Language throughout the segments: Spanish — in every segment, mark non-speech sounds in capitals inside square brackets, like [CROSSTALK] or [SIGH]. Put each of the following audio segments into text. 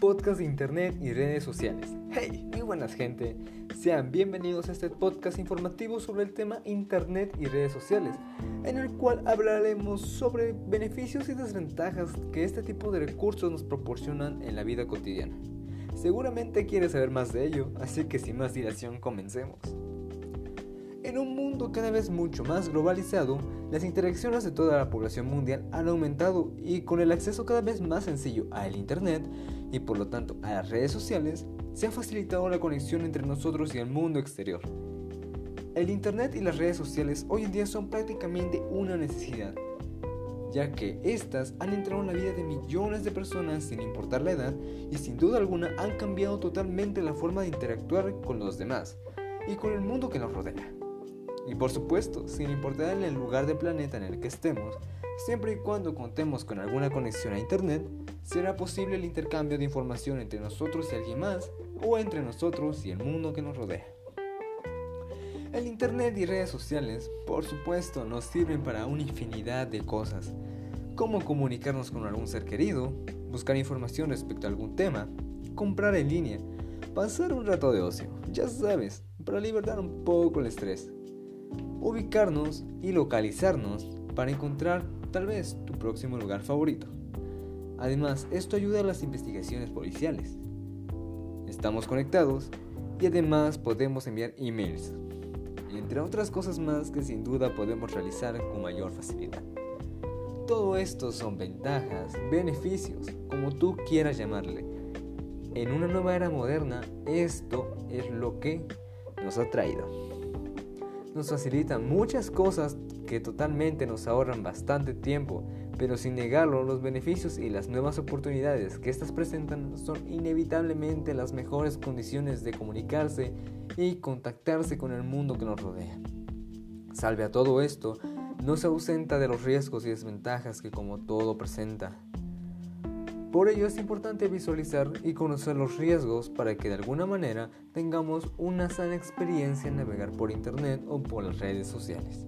podcast de internet y redes sociales. Hey, muy buenas gente. Sean bienvenidos a este podcast informativo sobre el tema internet y redes sociales, en el cual hablaremos sobre beneficios y desventajas que este tipo de recursos nos proporcionan en la vida cotidiana. Seguramente quieres saber más de ello, así que sin más dilación comencemos. En un mundo cada vez mucho más globalizado, las interacciones de toda la población mundial han aumentado y con el acceso cada vez más sencillo al Internet y por lo tanto a las redes sociales, se ha facilitado la conexión entre nosotros y el mundo exterior. El Internet y las redes sociales hoy en día son prácticamente una necesidad, ya que éstas han entrado en la vida de millones de personas sin importar la edad y sin duda alguna han cambiado totalmente la forma de interactuar con los demás y con el mundo que nos rodea. Y por supuesto, sin importar el lugar del planeta en el que estemos, siempre y cuando contemos con alguna conexión a Internet, será posible el intercambio de información entre nosotros y alguien más, o entre nosotros y el mundo que nos rodea. El Internet y redes sociales, por supuesto, nos sirven para una infinidad de cosas, como comunicarnos con algún ser querido, buscar información respecto a algún tema, comprar en línea, pasar un rato de ocio, ya sabes, para libertar un poco el estrés ubicarnos y localizarnos para encontrar tal vez tu próximo lugar favorito. Además, esto ayuda a las investigaciones policiales. Estamos conectados y además podemos enviar emails, entre otras cosas más que sin duda podemos realizar con mayor facilidad. Todo esto son ventajas, beneficios, como tú quieras llamarle. En una nueva era moderna, esto es lo que nos ha traído nos facilitan muchas cosas que totalmente nos ahorran bastante tiempo, pero sin negarlo, los beneficios y las nuevas oportunidades que estas presentan son inevitablemente las mejores condiciones de comunicarse y contactarse con el mundo que nos rodea. Salve a todo esto, no se ausenta de los riesgos y desventajas que como todo presenta. Por ello es importante visualizar y conocer los riesgos para que de alguna manera tengamos una sana experiencia en navegar por Internet o por las redes sociales.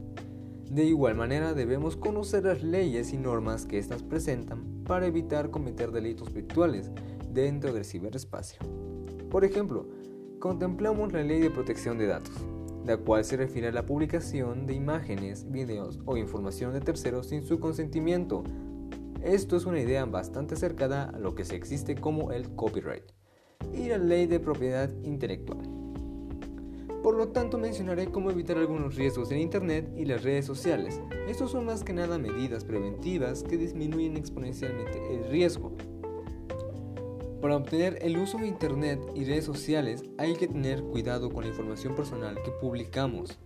De igual manera debemos conocer las leyes y normas que éstas presentan para evitar cometer delitos virtuales dentro del ciberespacio. Por ejemplo, contemplamos la Ley de Protección de Datos, la cual se refiere a la publicación de imágenes, videos o información de terceros sin su consentimiento esto es una idea bastante cercana a lo que se existe como el copyright y la ley de propiedad intelectual. Por lo tanto, mencionaré cómo evitar algunos riesgos en Internet y las redes sociales. Estos son más que nada medidas preventivas que disminuyen exponencialmente el riesgo. Para obtener el uso de Internet y redes sociales hay que tener cuidado con la información personal que publicamos.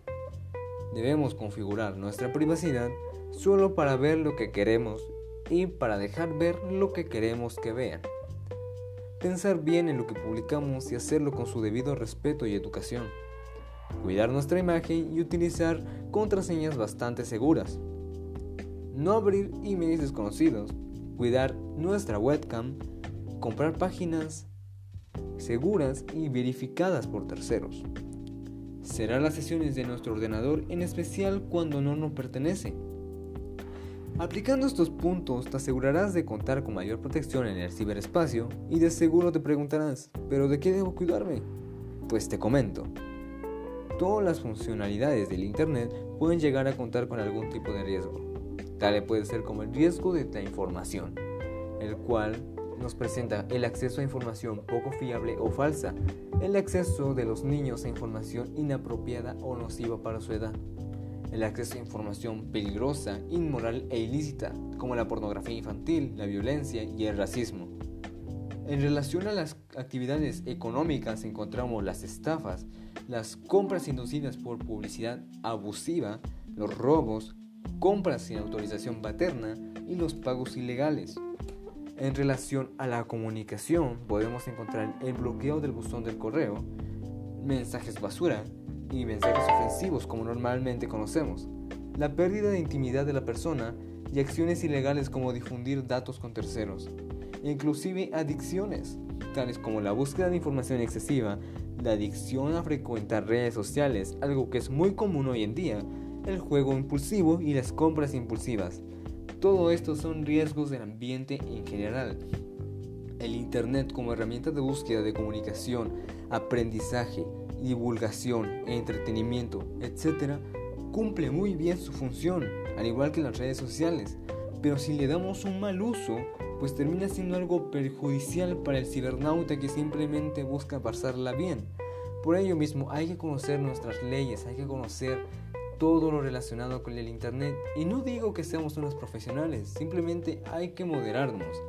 Debemos configurar nuestra privacidad solo para ver lo que queremos y para dejar ver lo que queremos que vean. Pensar bien en lo que publicamos y hacerlo con su debido respeto y educación. Cuidar nuestra imagen y utilizar contraseñas bastante seguras. No abrir emails desconocidos. Cuidar nuestra webcam. Comprar páginas seguras y verificadas por terceros. Cerrar las sesiones de nuestro ordenador en especial cuando no nos pertenece Aplicando estos puntos te asegurarás de contar con mayor protección en el ciberespacio y de seguro te preguntarás, ¿pero de qué debo cuidarme? Pues te comento. Todas las funcionalidades del Internet pueden llegar a contar con algún tipo de riesgo. Tal puede ser como el riesgo de la información, el cual nos presenta el acceso a información poco fiable o falsa, el acceso de los niños a información inapropiada o nociva para su edad, el acceso a información peligrosa, inmoral e ilícita, como la pornografía infantil, la violencia y el racismo. En relación a las actividades económicas encontramos las estafas, las compras inducidas por publicidad abusiva, los robos, compras sin autorización paterna y los pagos ilegales. En relación a la comunicación podemos encontrar el bloqueo del buzón del correo, mensajes basura, y mensajes ofensivos como normalmente conocemos, la pérdida de intimidad de la persona y acciones ilegales como difundir datos con terceros, inclusive adicciones, tales como la búsqueda de información excesiva, la adicción a frecuentar redes sociales, algo que es muy común hoy en día, el juego impulsivo y las compras impulsivas. Todo esto son riesgos del ambiente en general. el Internet como herramienta de búsqueda de comunicación, aprendizaje, divulgación, entretenimiento, etc., cumple muy bien su función, al igual que las redes sociales, pero si le damos un mal uso, pues termina siendo algo perjudicial para el cibernauta que simplemente busca pasarla bien. Por ello mismo hay que conocer nuestras leyes, hay que conocer todo lo relacionado con el Internet. Y no digo que seamos unos profesionales, simplemente hay que moderarnos.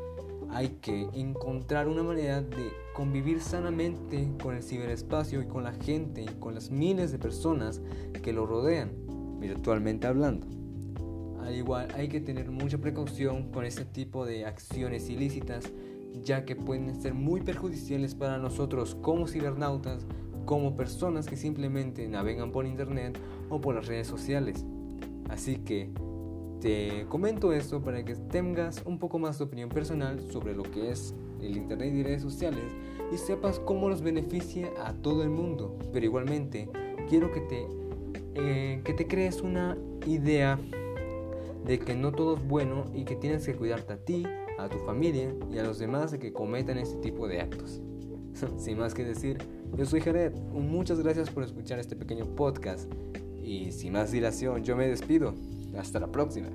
Hay que encontrar una manera de convivir sanamente con el ciberespacio y con la gente y con las miles de personas que lo rodean, virtualmente hablando. Al igual hay que tener mucha precaución con este tipo de acciones ilícitas, ya que pueden ser muy perjudiciales para nosotros como cibernautas, como personas que simplemente navegan por internet o por las redes sociales. Así que te comento esto para que tengas un poco más de opinión personal sobre lo que es el internet y redes sociales y sepas cómo los beneficia a todo el mundo. Pero igualmente quiero que te, eh, que te crees una idea de que no todo es bueno y que tienes que cuidarte a ti, a tu familia y a los demás de que cometan este tipo de actos. [LAUGHS] Sin más que decir, yo soy Jared, muchas gracias por escuchar este pequeño podcast y sin más dilación yo me despido. Hasta la próxima.